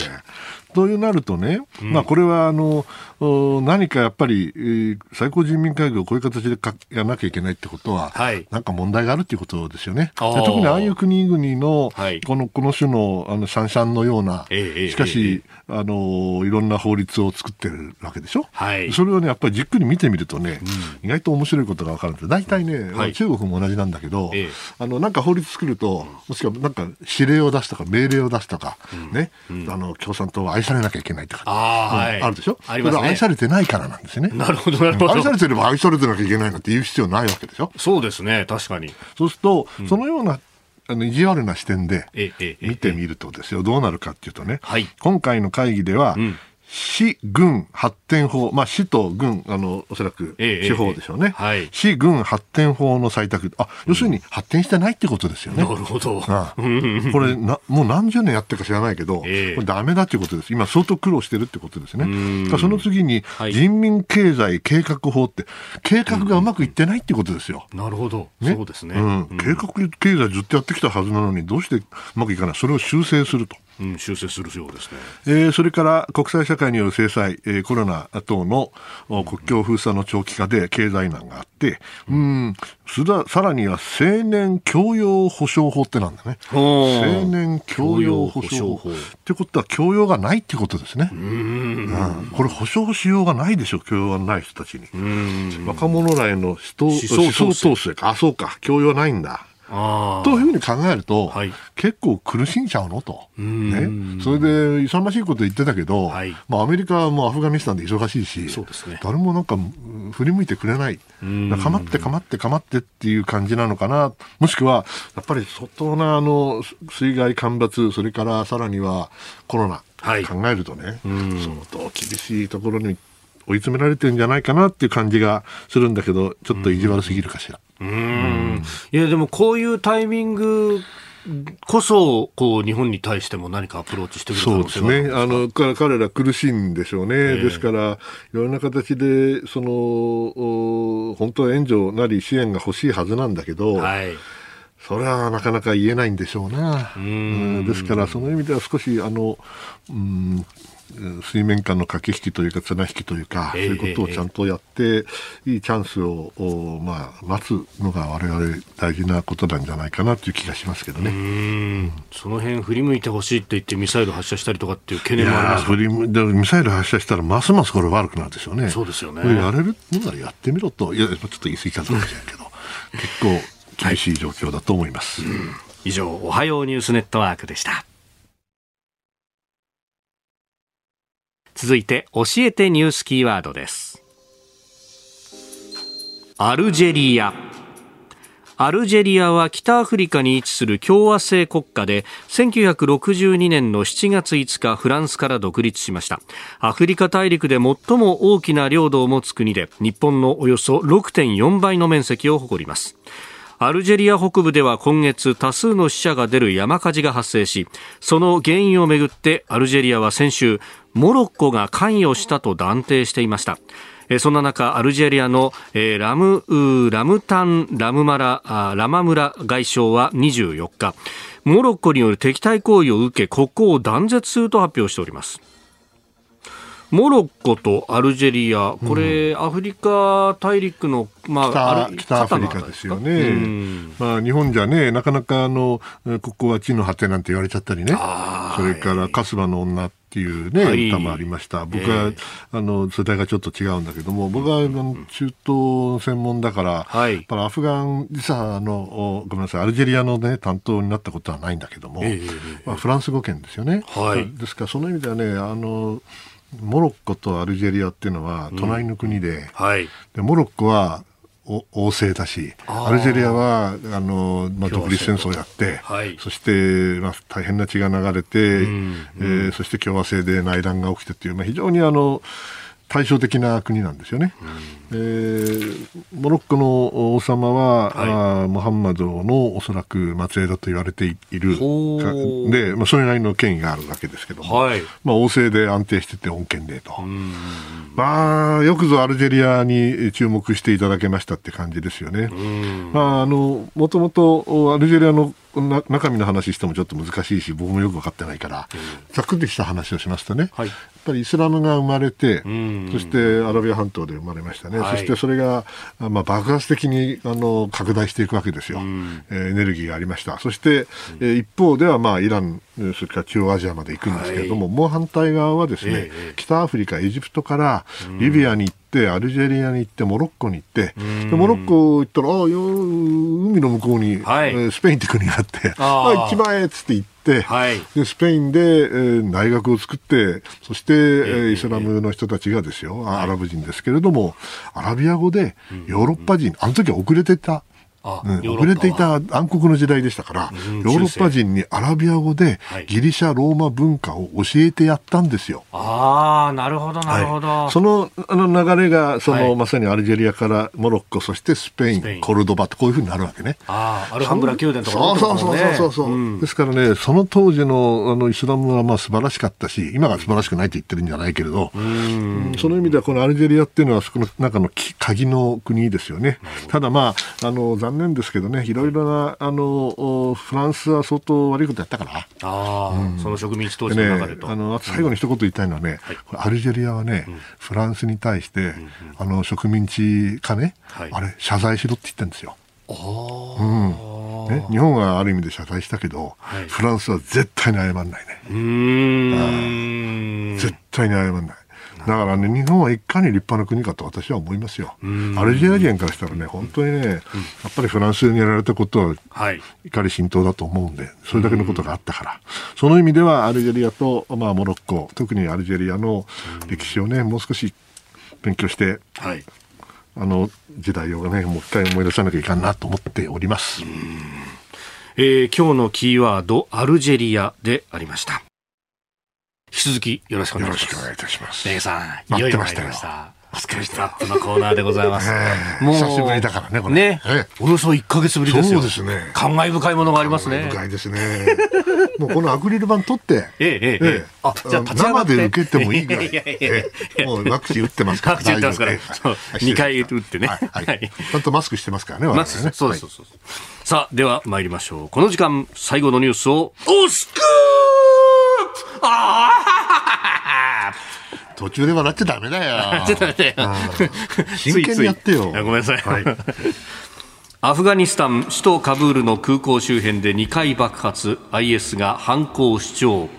というなるとね、まあ、これはあの何かやっぱり、えー、最高人民会議をこういう形でかやらなきゃいけないってことは、はい、なんか問題があるっていうことですよね。特にああいう国々の、はい、このこの種のあのシャンシャンのような、えしかし、えあのいろんな法律を作ってるわけでしょ？はい、それをねやっぱりじっくり見てみるとね、うん、意外と面白いことが分かるんです。大体ね、はい、中国も同じなんだけど、あのなんか法律作ると、もしくはなんか指令を出すとか命令を出すとか、うん、ね、うん、あの共産党は愛されなきゃいけないとか、あ,、はい、あるでしょ？ありますね。愛されてないからなんですよね。なるほどなるほど。愛されてれば愛されてなきゃいけないなんて言う必要ないわけでしょ。そうですね確かに。そうすると、そのようなあの意地悪な視点で見てみるとですよ、どうなるかっていうとね、はい、今回の会議では、うん市軍発展法、まあ、市と軍、あの、おそらく地方でしょうね。ええはい、市軍発展法の採択。あ、要するに発展してないってことですよね。なるほど。ああこれな、もう何十年やってるか知らないけど、え、これダメだっていうことです。今相当苦労してるってことですね。その次に、人民経済計画法って、計画がうまくいってないってことですよ。なるほど。ね、そうですね。うん。計画経済ずっとやってきたはずなのに、どうしてうまくいかない？それを修正すると。うん、修正するようですね、えー、それから国際社会による制裁、えー、コロナ等の国境封鎖の長期化で経済難があって、うん、さらには青年教養保障法ってなんだね。青年教養保障法。ってことは教養がないってことですね。うん、これ保障しようがないでしょ、教養がない人たちに。若者らへの思想統制か。あ、そうか。教養ないんだ。というふうに考えると、はい、結構苦しんじゃうの？と、ね、それで勇ましいこと言ってたけど、はい、まあ、アメリカはもうアフガニスタンで忙しいし、そうですね、誰もなんか振り向いてくれない、かまってかまってかまってっていう感じなのかな、もしくはやっぱり相当なあの水害干ばつ、それからさらにはコロナ、はい、考えるとね、相当厳しいところに追い詰められてるんじゃないかなっていう感じがするんだけど、ちょっと意地悪すぎるかしら。うん。いやでもこういうタイミングこそこう日本に対しても何かアプローチしてくるそうですね。あの彼ら苦しいんでしょうね、えー、ですからいろんな形でその本当は援助なり支援が欲しいはずなんだけど、はい、それはなかなか言えないんでしょうな。うん。ですからその意味では少しあのうん水面下の駆け引きというか綱引きというか、えー、そういうことをちゃんとやって、いいチャンスを、まあ、待つのが我々大事なことなんじゃないかなという気がしますけどね。その辺振り向いてほしいって言ってミサイル発射したりとかっていう懸念もあります振りミサイル発射したらますますこれ悪くなるでしょうね。そうですよね。やれるのならやってみろと、いや、ちょっと言い過ぎかもしれないけど、<laughs> 結構厳しい状況だと思います。はい、以上、おはようニュースネットワークでした。続いて教えてニュースキーワードです。アルジェリア。アルジェリアは北アフリカに位置する共和制国家で1962年の7月5日フランスから独立しました。アフリカ大陸で最も大きな領土を持つ国で日本のおよそ6.4倍の面積を誇ります。アルジェリア北部では今月多数の死者が出る山火事が発生しその原因をめぐってアルジェリアは先週モロッコが関与したと断定していましたそんな中、アルジェリアのラムラムタン・ラムマララマムラ外相は24日、モロッコによる敵対行為を受け、国交を断絶すると発表しております。モロッコとアルジェリア、これ、うん、アフリカ大陸の、まあ、北北アフリカですよね、うん、まあ、日本じゃね、なかなかあのここは地の果てなんて言われちゃったりね、それから春日の女っていうね、はい、歌もありました、僕は、えー、あの世代がちょっと違うんだけども、僕はあの中東専門だから、はい、アフガン、実はあのごめんなさい、アルジェリアの、ね、担当になったことはないんだけども、えー、まあ、フランス語圏ですよね。はい、ですから、その意味ではね、あのモロッコとアルジェリアっていうのは隣の国で。うんはい、でモロッコは王政だしアルジェリアはあの、まあ、独立戦争をやって、はい、そして、まあ、大変な血が流れて、うん、えー、そして共和制で内乱が起きてっていう、まあ、非常にあの対照的な国なんですよね。うん、えー、モロッコの王様は、はい、あムハンマドのおそらく末裔だと言われているで、まあ、それなりの権威があるわけですけども、はい、まあ、王政で安定してて恩恵でと。まあ、よくぞアルジェリアに注目していただけましたって感じですよね。まあ、あの、もともとアルジェリアのな中身の話してもちょっと難しいし僕もよく分かってないから、ざっくりした話をしますとね、はい、やっぱりイスラムが生まれてそしてアラビア半島で生まれましたね、はい、そしてそれが、まあ、爆発的にあの拡大していくわけですよ、えー、エネルギーがありました。そして、えー、一方では、まあ、イランそれから中央アジアまで行くんですけれども、はい、もう反対側はですね、えー、北アフリカエジプトからリビアに行ってアルジェリアに行ってモロッコに行ってでモロッコ行ったらあ海の向こうに、はい、スペインって国があってあ一番えっつって行って、はい、でスペインで、えー、大学を作ってそして、えー、イスラムの人たちがですよ、アラブ人ですけれども、アラビア語でヨーロッパ人、あの時は遅れてたうん、遅れていた暗黒の時代でしたから、ヨーロッパ人にアラビア語でギリシャ、ローマ文化を教えてやったんですよ。ああ、なるほど、なるほど。はい、そのあの流れが、その、はい、まさにアルジェリアからモロッコ、そしてスペイン、コルドバってこういうふうになるわけね。ああ、アルハンブラ宮殿とか、ね、そうそうそうそう、うん、ですからね、その当時のあのイスラムはまあ素晴らしかったし、今が素晴らしくないと言ってるんじゃないけれど、うん。その意味ではこのアルジェリアっていうのはそこの中の鍵の国ですよね。ただまあ、あの、残念ですけどね、いろいろなあのフランスは相当悪いことやったから、あうん、その植民地当時の中でと、ね、あの最後に一言言いたいのはね、うん、アルジェリアはね、うん、フランスに対して、うん、あの植民地化ね、はい、あれ、謝罪しろって言ってるんですよ。うん。ね、日本はある意味で謝罪したけど、はい、フランスは絶対に謝らないね。うん。絶対に謝らない。だからね、日本はいかに立派な国かと私は思いますよ。アルジェリア人からしたらね、本当にね、やっぱりフランスにやられたことは、怒り心頭だと思うんで、それだけのことがあったから、その意味ではアルジェリアと、まあ、モロッコ、特にアルジェリアの歴史をね、もう少し勉強して、はい、あの時代をね、もう一回思い出さなきゃいかんなと思っております。えー、今日のキーワード、アルジェリアでありました。引き続きよろしくお願いします。よろしくお願いいたします。レイさん、いよいよ参りました。お疲れ様のコーナーでございます。もう久しぶりだからね、これ。ね。およそ1か月ぶりですよ。そうですね。感慨深いものがありますね。深いですね。もうこのアクリル板取って、<laughs> ええ、ええ、あ、じゃあ生で受けてもいいぐらい。もうワクチン打ってますから。ワクチン打ってますから。2回打ってね。はい。ちゃんとマスクしてますからね、マスク、そうです、そうです。さあ、では参りましょう。この時間、最後のニュースを、おスクーあ <laughs> あ途中で笑っちゃダメだよ。ちょっと待って。真剣にやってよ。ごめんなさい。はい、<laughs> アフガニスタン首都カブールの空港周辺で2回爆発 IS が犯行を主張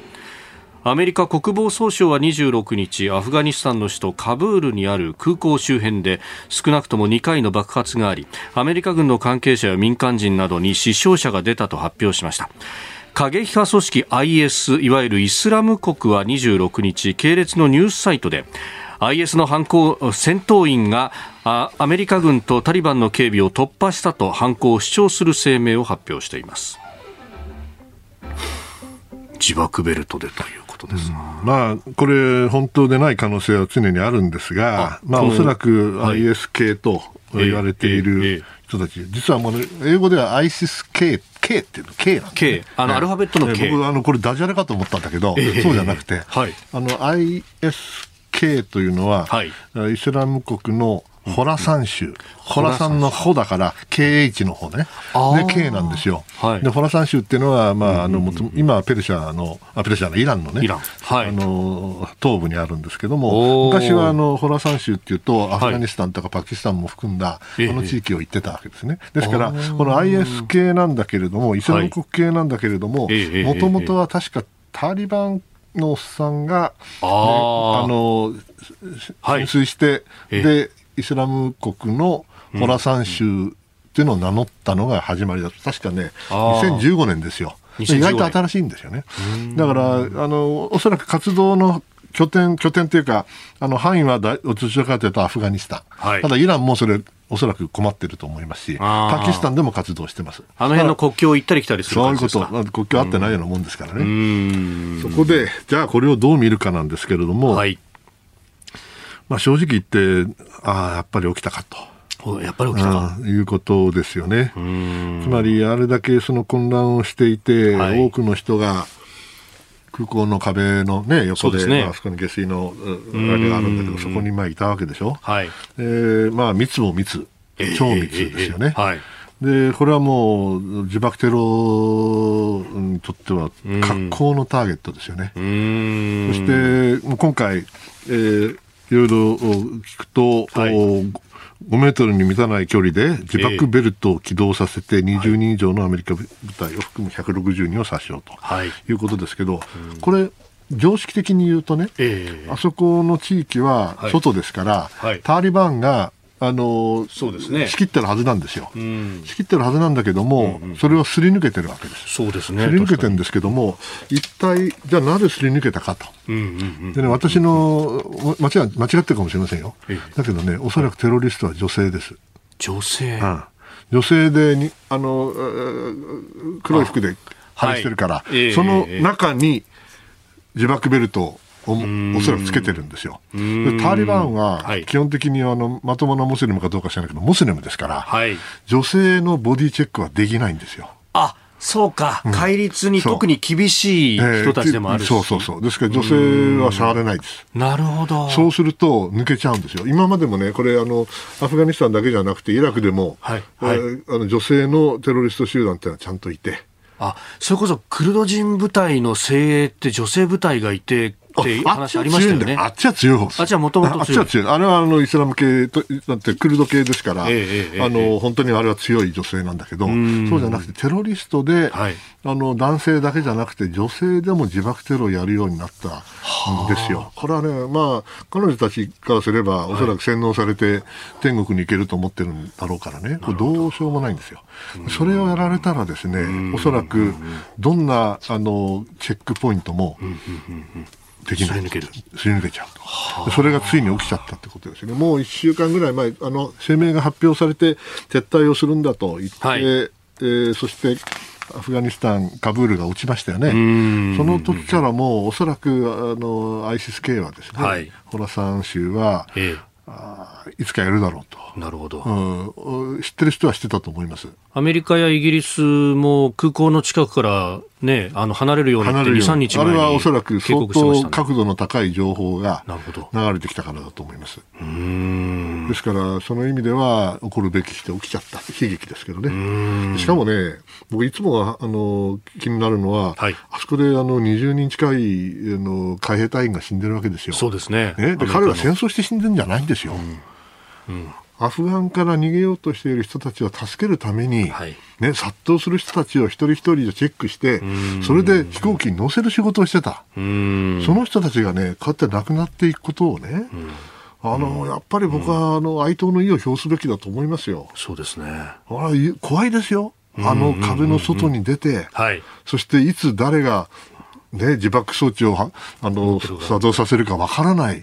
アメリカ国防総省は26日アフガニスタンの首都カブールにある空港周辺で少なくとも2回の爆発がありアメリカ軍の関係者や民間人などに死傷者が出たと発表しました過激派組織 IS いわゆるイスラム国は26日系列のニュースサイトで IS の犯行戦闘員がアメリカ軍とタリバンの警備を突破したと犯行を主張する声明を発表しています。自爆ベルトでということです、うん、まあ、これ、本当でない可能性は常にあるんですが、まあ、おそらく IS 系と言われている人たち、実はもう英語では ISIS 系 K っていうの K なんです、ね、K あの、アルファベットの K、僕あのこれダジャレかと思ったんだけど、そうじゃなくて、はい、あの ISK というのは、はい、イスラム国のホラサン州。ホラサンのホだから、KH の方ね。で、K なんですよ。はい、で、ホラサン州っていうのは、まあ、あの、今はペルシャの、あ、ペルシャのイランのね、はい、あの、東部にあるんですけども、昔はあの、ホラサン州っていうと、アフガニスタンとかパキスタンも含んだ、この地域を言ってたわけですね。ですから、この IS 系なんだけれども、イスラム国系なんだけれども、もともとは確かタリバンのおっさんが、ね、あの、浸水して、で、イスラム国のホラサン州っていうのを名乗ったのが始まりだと。確かね、2015年ですよ。意外と新しいんですよね。だから、あの、おそらく活動の拠点、拠点というか、あの、範囲はどちらかというとアフガニスタン。はい、ただ、イランもそれ、おそらく困ってると思いますし、パキスタンでも活動してます。あの辺の国境を行ったり来たりするそういうこと。国境あってないようなもんですからね。そこで、じゃあこれをどう見るかなんですけれども、はい、まあ正直言って、ああ、やっぱり起きたかと。やっぱり起きたということですよね。つまり、あれだけその混乱をしていて、はい、多くの人が空港の壁の、ね、横で、ね、まあ、あそこに下水のあれがあるんだけど、そこにまあいたわけでしょ。はい、えー、まあ、密も密、超密ですよね。えーえー、はい。で、これはもう自爆テロにとっては格好のターゲットですよね。そして、今回、えー、いろいろ聞くと、はい、5メートルに満たない距離で自爆ベルトを起動させて20人以上のアメリカ部隊を含む160人を殺傷とい。うことですけど、これ、常識的に言うとね、えー、あそこの地域は外ですから、はいはい、タリバンがあのそうですね、仕切ってるはずなんですよ、うん、仕切ってるはずなんだけども、うんうん、それをすり抜けてるわけです。そうですね。すり抜けてるんですけども、一体、じゃあなぜすり抜けたかと。うんうんうん、でね、私の、間違間違ってるかもしれませんよ。だけどね、おそらくテロリストは女性です。女性、うん、女性でに、あの、黒い服で話してるから、はい、その中に自爆ベルトをおおそらくつけてるんですよ。でタリバンは基本的にあのまともなモスリムかどうか知らないけど、モスリムですから、はい、女性のボディチェックはできないんですよ。あそうか、戒律に特に厳しい人たちでもあるし、えー、そうそうそう。ですから女性は触れないです。なるほど。そうすると抜けちゃうんですよ。今までもねこれあのアフガニスタンだけじゃなくてイラクでも、はい。はい、あの女性のテロリスト集団っていうのはちゃんといて。あそれこそクルド人部隊の精鋭って女性部隊がいてって話ありましたよね。あっちは強い方。あっちはもともと強い。あっちは強い。あれはあのイスラム系と、だってクルド系ですから、ええあの、本当にあれは強い女性なんだけど、そうじゃなくてテロリストで、はい、あの、男性だけじゃなくて女性でも自爆テロをやるようになったんですよ。これはね、まあ、彼女たちからすれば、おそらく洗脳されて天国に行けると思ってるんだろうからね、これどうしようもないんですよ。それをやられたらですね、おそらくどんな、あの、チェックポイントも、できない。すり抜ける。すり抜けちゃうと。それがついに起きちゃったってことですね。もう1週間ぐらい前、あの、声明が発表されて撤退をするんだと言って、はい、えー、そして、アフガニスタン、カブールが落ちましたよね。その時からもう、おそらく、あの、アイシス系はですね、はい、ホラサン州は、ええあいつかやるだろうと。なるほど、うん。知ってる人は知ってたと思います。アメリカやイギリスも空港の近くからね、あの離れるようにって2、3日前にあれはおそらく相当角度の高い情報が流れてきたからだと思います。ですから、その意味では起こるべきして起きちゃった。悲劇ですけどね。しかもね、僕いつもあの気になるのは、はい、あそこであの20人近いあの海兵隊員が死んでるわけですよ。そうですね。ね。で彼ら戦争して死んでるんじゃないんですよ。うん、うん。アフガンから逃げようとしている人たちを助けるために、はい、ね、殺到する人たちを一人一人でチェックして、それで飛行機に乗せる仕事をしてた。その人たちがね、こうやって亡くなっていくことをね、あの、やっぱり僕は、あの、哀悼の意を表すべきだと思いますよ。そうですね。あ怖いですよ。あの壁の外に出て、はい、そしていつ誰が、ね、自爆装置をあの作動させるかわからない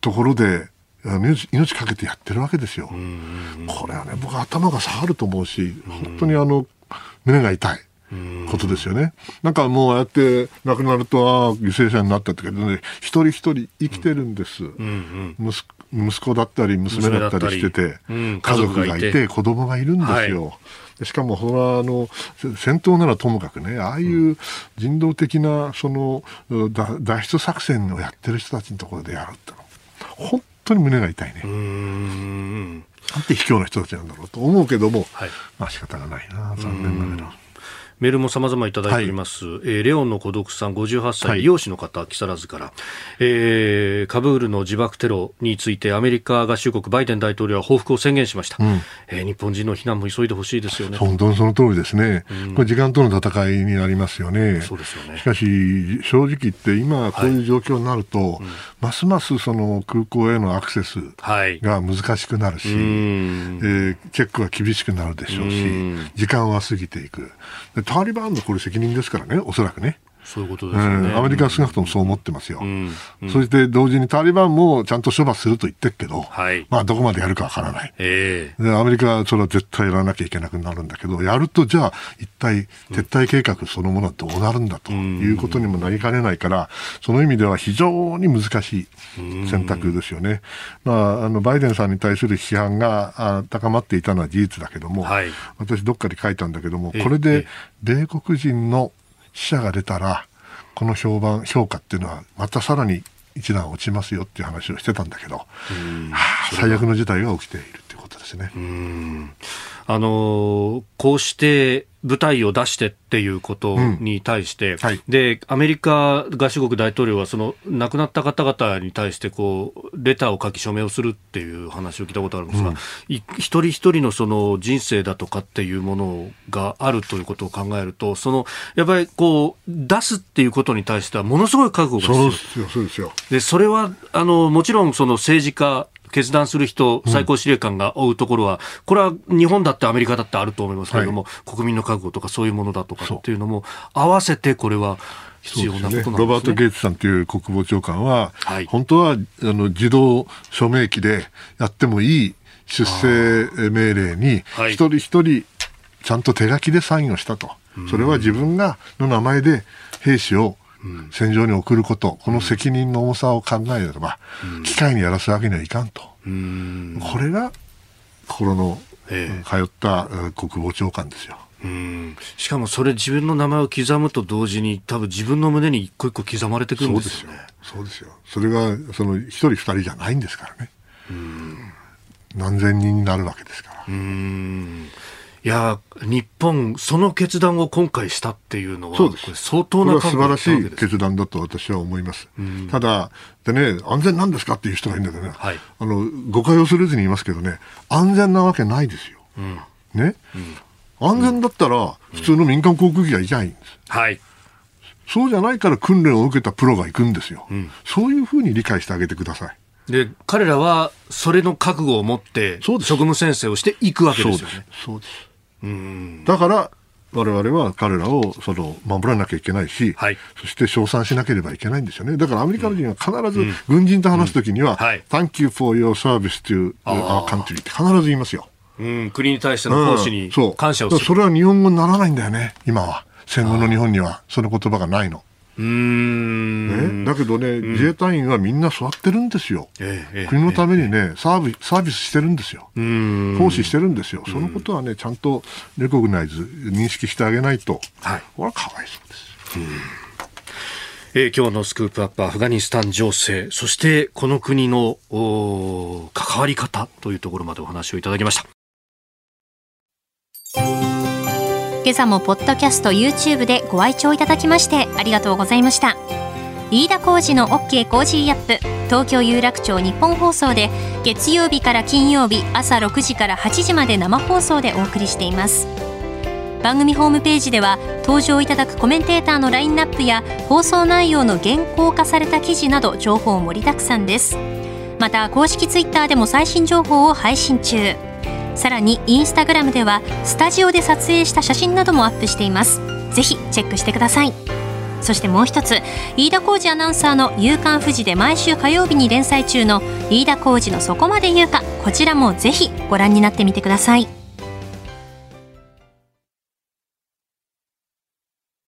ところで、命命かけてやってるわけですよ。これはね、僕頭が下がると思うし、本当にあの、胸が痛い。ことですよね。なんかもうああやって亡くなると、ああ、犠牲者になったってけどね、一人一人生きてるんです。うんうん、息息子だったり娘だったりしてて、うん、家族がいて子供がいるんですよ。はい、しかも、それはあの戦闘ならともかくね、ああいう人道的なその脱出作戦をやってる人たちのところでやるっての本当に胸が痛いね。なんて卑怯な人たちなんだろうと思うけども、はい、まあ仕方がないな、残念ながら。メールも様々いただいております。はい、えー、レオンの孤独さん58歳、美容師の方、木更津から、えー、カブールの自爆テロについてアメリカ合衆国バイデン大統領は報復を宣言しました。うん、えー、日本人の避難も急いでほしいですよね。本当にその通りですね。うん、これ時間との戦いになりますよね。そうですよね。しかし、正直言って今こういう状況になると、はいうん、ますますその空港へのアクセスが難しくなるし、はい、えー、チェックは厳しくなるでしょうし、時間は過ぎていく。タリバンのこれ責任ですからね、おそらくね。そういうことですね、アメリカは少なくともそう思ってますよ、うん。うん、そして同時にタリバンもちゃんと処罰すると言ってるけど、はい、まあ、どこまでやるかわからない、えー、で、アメリカはそれは絶対やらなきゃいけなくなるんだけど、やると、じゃあ、一体、撤退計画そのものはどうなるんだということにもなりかねないから、その意味では非常に難しい選択ですよね。まあ、あのバイデンさんに対する批判が高まっていたのは事実だけども、はい、私、どっかで書いたんだけども、これで米国人の死者が出たら、この評判、評価っていうのは、またさらに一段落ちますよっていう話をしてたんだけど、はあ、最悪の事態が起きているですね。あのこうして部隊を出してっていうことに対して、うん。はい、でアメリカ合衆国大統領はその亡くなった方々に対してこうレターを書き署名をするっていう話を聞いたことあるんですが、うん、一人一人のその人生だとかっていうものがあるということを考えるとそのやっぱりこう出すっていうことに対してはものすごい覚悟が必要。そうですよでそれはあのもちろんその政治家決断する人、最高司令官が追うところは、これは日本だってアメリカだってあると思いますけれども、はい、国民の覚悟とかそういうものだとかっていうのも、合わせてこれは、必要なことなんですね、ね、ロバート・ゲイツさんという国防長官は、はい、本当はあの自動署名機でやってもいい出生命令に、一人一人ちゃんと手書きでサインをしたと。それは自分がの名前で兵士を戦場に送ること、この責任の重さを考えれば、機械にやらすわけにはいかんと。これが心の通った国防長官ですよ。うんしかもそれ自分の名前を刻むと同時に多分自分の胸に一個一個刻まれてくるんですよね。そうですよ。それがその一人二人じゃないんですからね。うん何千人になるわけですから。うんいや日本、その決断を今回したっていうのは、そうです相当な素晴らしい決断だと私は思います。ただ、でね、安全なんですかっていう人がいるんだけどね、はい、あの誤解をするずに言いますけどね、安全なわけないですよ。うん、ね、うん、安全だったら、普通の民間航空機が行きゃいいんです。はい。そうじゃないから訓練を受けたプロが行くんですよ。うん、そういうふうに理解してあげてください。で彼らはそれの覚悟を持って職務宣誓をしていくわけですよね。そうですだから我々は彼らをその守らなきゃいけないし、はい、そして称賛しなければいけないんですよね。だからアメリカ人は必ず軍人と話すときには、うん。うん。はい、Thank you for your service to our country って必ず言いますよ。うん、国に対しての奉仕に感謝をする、うん、それは日本語にならないんだよね、今は。戦後の日本には。その言葉がないの。ね、だけどね、うん、自衛隊員はみんな座ってるんですよ、ええ、国のためにね、サービサービスしてるんですよ、奉仕してるんですよ、そのことはね、ちゃんとレコグナイズ、認識してあげないと、はい、これはかわいそうです。えー、今日のスクープアップアフガニスタン情勢そしてこの国の関わり方というところまでお話をいただきました今朝もポッドキャスト YouTube でご愛聴いただきましてありがとうございました。飯田浩二の OK コージーアップ東京有楽町日本放送で月曜日から金曜日朝6時から8時まで生放送でお送りしています。番組ホームページでは登場いただくコメンテーターのラインナップや放送内容の原稿化された記事など情報盛りだくさんです。また公式ツイッターでも最新情報を配信中。さらにインスタグラムではスタジオで撮影した写真などもアップしています。ぜひチェックしてください。そしてもう一つ飯田浩二アナウンサーの「夕刊富士」で毎週火曜日に連載中の飯田浩二の「そこまで言うか」こちらもぜひご覧になってみてください。